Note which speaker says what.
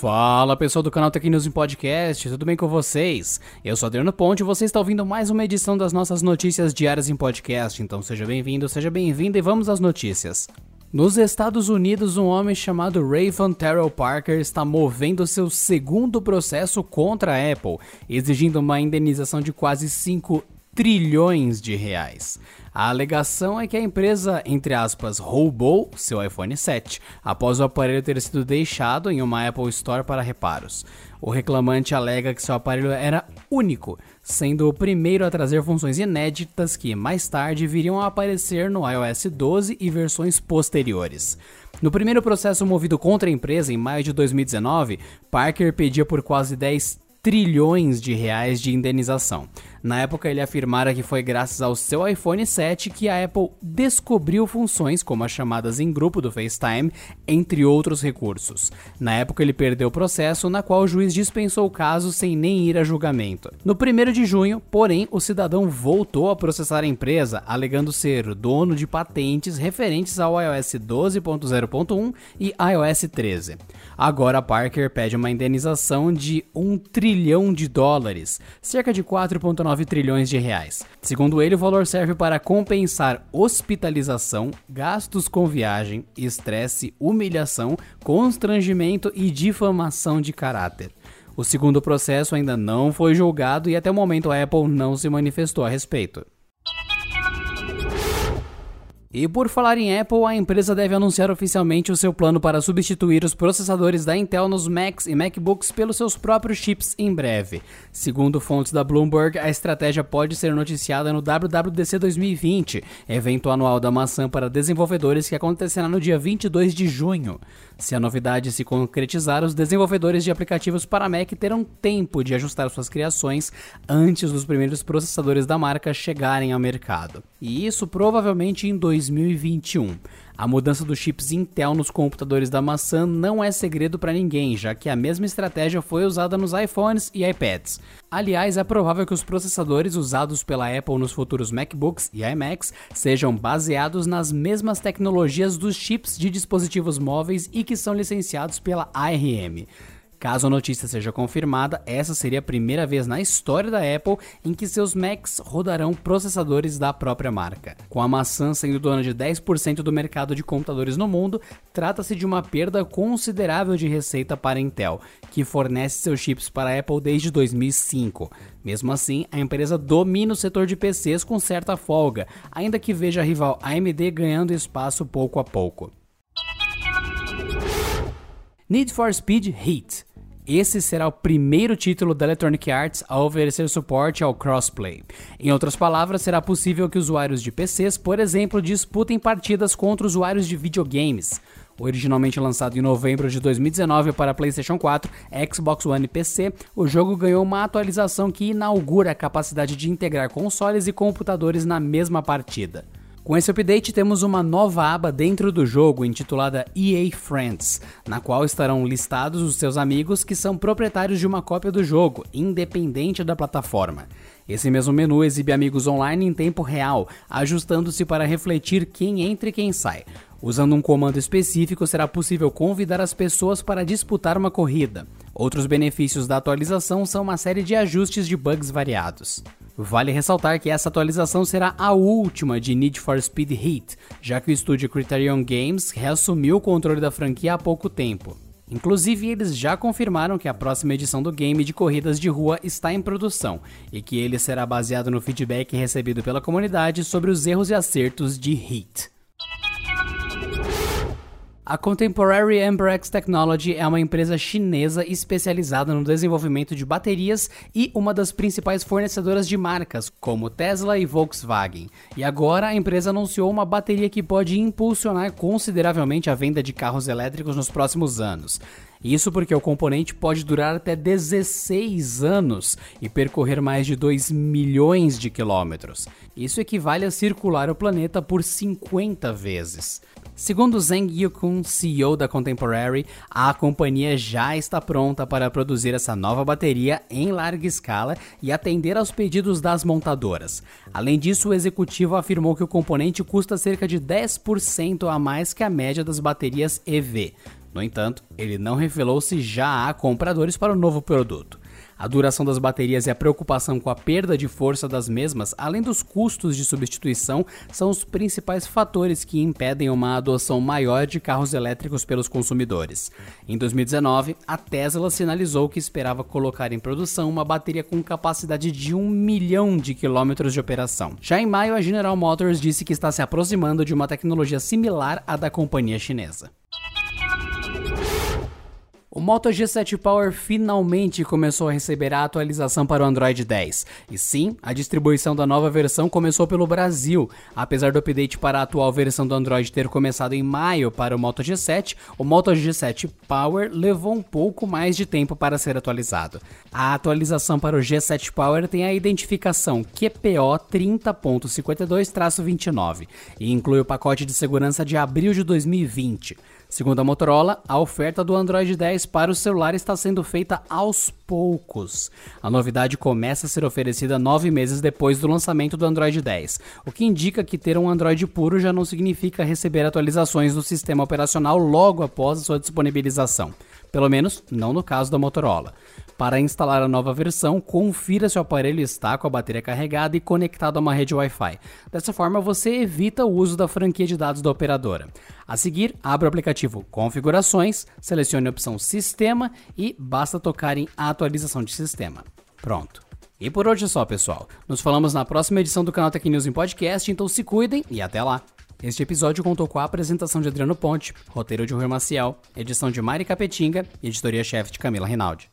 Speaker 1: Fala pessoal do canal Tech News em Podcast, tudo bem com vocês? Eu sou Adriano Ponte e você está ouvindo mais uma edição das nossas notícias diárias em podcast, então seja bem-vindo, seja bem-vinda e vamos às notícias. Nos Estados Unidos, um homem chamado Raven Terrell Parker está movendo seu segundo processo contra a Apple, exigindo uma indenização de quase 5 trilhões de reais. A alegação é que a empresa, entre aspas, roubou seu iPhone 7 após o aparelho ter sido deixado em uma Apple Store para reparos. O reclamante alega que seu aparelho era único, sendo o primeiro a trazer funções inéditas que mais tarde viriam a aparecer no iOS 12 e versões posteriores. No primeiro processo movido contra a empresa em maio de 2019, Parker pedia por quase 10 trilhões de reais de indenização. Na época, ele afirmara que foi graças ao seu iPhone 7 que a Apple descobriu funções como as chamadas em grupo do FaceTime, entre outros recursos. Na época, ele perdeu o processo, na qual o juiz dispensou o caso sem nem ir a julgamento. No 1 de junho, porém, o cidadão voltou a processar a empresa, alegando ser dono de patentes referentes ao iOS 12.0.1 e iOS 13. Agora, Parker pede uma indenização de 1 trilhão de dólares, cerca de 4,9 9 trilhões de reais. Segundo ele, o valor serve para compensar hospitalização, gastos com viagem, estresse, humilhação, constrangimento e difamação de caráter. O segundo processo ainda não foi julgado e até o momento a Apple não se manifestou a respeito. E por falar em Apple, a empresa deve anunciar oficialmente o seu plano para substituir os processadores da Intel nos Macs e MacBooks pelos seus próprios chips em breve. Segundo fontes da Bloomberg, a estratégia pode ser noticiada no WWDC 2020, evento anual da maçã para desenvolvedores que acontecerá no dia 22 de junho. Se a novidade se concretizar, os desenvolvedores de aplicativos para Mac terão tempo de ajustar suas criações antes dos primeiros processadores da marca chegarem ao mercado. E isso provavelmente em 2021. A mudança dos chips Intel nos computadores da maçã não é segredo para ninguém, já que a mesma estratégia foi usada nos iPhones e iPads. Aliás, é provável que os processadores usados pela Apple nos futuros MacBooks e iMacs sejam baseados nas mesmas tecnologias dos chips de dispositivos móveis e que são licenciados pela ARM. Caso a notícia seja confirmada, essa seria a primeira vez na história da Apple em que seus Macs rodarão processadores da própria marca. Com a maçã sendo dona de 10% do mercado de computadores no mundo, trata-se de uma perda considerável de receita para a Intel, que fornece seus chips para a Apple desde 2005. Mesmo assim, a empresa domina o setor de PCs com certa folga, ainda que veja a rival AMD ganhando espaço pouco a pouco. Need for Speed Heat esse será o primeiro título da Electronic Arts a oferecer suporte ao crossplay. Em outras palavras, será possível que usuários de PCs, por exemplo, disputem partidas contra usuários de videogames. Originalmente lançado em novembro de 2019 para PlayStation 4, Xbox One e PC, o jogo ganhou uma atualização que inaugura a capacidade de integrar consoles e computadores na mesma partida. Com esse update, temos uma nova aba dentro do jogo intitulada EA Friends, na qual estarão listados os seus amigos que são proprietários de uma cópia do jogo, independente da plataforma. Esse mesmo menu exibe amigos online em tempo real, ajustando-se para refletir quem entra e quem sai. Usando um comando específico, será possível convidar as pessoas para disputar uma corrida. Outros benefícios da atualização são uma série de ajustes de bugs variados. Vale ressaltar que essa atualização será a última de Need for Speed Heat, já que o estúdio Criterion Games reassumiu o controle da franquia há pouco tempo. Inclusive, eles já confirmaram que a próxima edição do game de corridas de rua está em produção e que ele será baseado no feedback recebido pela comunidade sobre os erros e acertos de Heat. A Contemporary Amperex Technology é uma empresa chinesa especializada no desenvolvimento de baterias e uma das principais fornecedoras de marcas, como Tesla e Volkswagen. E agora a empresa anunciou uma bateria que pode impulsionar consideravelmente a venda de carros elétricos nos próximos anos. Isso porque o componente pode durar até 16 anos e percorrer mais de 2 milhões de quilômetros. Isso equivale a circular o planeta por 50 vezes. Segundo Zheng Yukun, CEO da Contemporary, a companhia já está pronta para produzir essa nova bateria em larga escala e atender aos pedidos das montadoras. Além disso, o executivo afirmou que o componente custa cerca de 10% a mais que a média das baterias EV. No entanto, ele não revelou se já há compradores para o novo produto. A duração das baterias e a preocupação com a perda de força das mesmas, além dos custos de substituição, são os principais fatores que impedem uma adoção maior de carros elétricos pelos consumidores. Em 2019, a Tesla sinalizou que esperava colocar em produção uma bateria com capacidade de 1 milhão de quilômetros de operação. Já em maio, a General Motors disse que está se aproximando de uma tecnologia similar à da companhia chinesa. O Moto G7 Power finalmente começou a receber a atualização para o Android 10. E sim, a distribuição da nova versão começou pelo Brasil. Apesar do update para a atual versão do Android ter começado em maio para o Moto G7, o Moto G7 Power levou um pouco mais de tempo para ser atualizado. A atualização para o G7 Power tem a identificação QPO 30.52-29 e inclui o pacote de segurança de abril de 2020. Segundo a Motorola, a oferta do Android 10 para o celular está sendo feita aos poucos. A novidade começa a ser oferecida nove meses depois do lançamento do Android 10, o que indica que ter um Android puro já não significa receber atualizações do sistema operacional logo após a sua disponibilização. Pelo menos não no caso da Motorola. Para instalar a nova versão, confira se o aparelho está com a bateria carregada e conectado a uma rede Wi-Fi. Dessa forma, você evita o uso da franquia de dados da operadora. A seguir, abra o aplicativo Configurações, selecione a opção Sistema e basta tocar em Atualização de Sistema. Pronto. E por hoje é só, pessoal. Nos falamos na próxima edição do canal Tech News em Podcast, então se cuidem e até lá! Este episódio contou com a apresentação de Adriano Ponte, roteiro de Rui Maciel, edição de Mari Capetinga e editoria-chefe de Camila Rinaldi.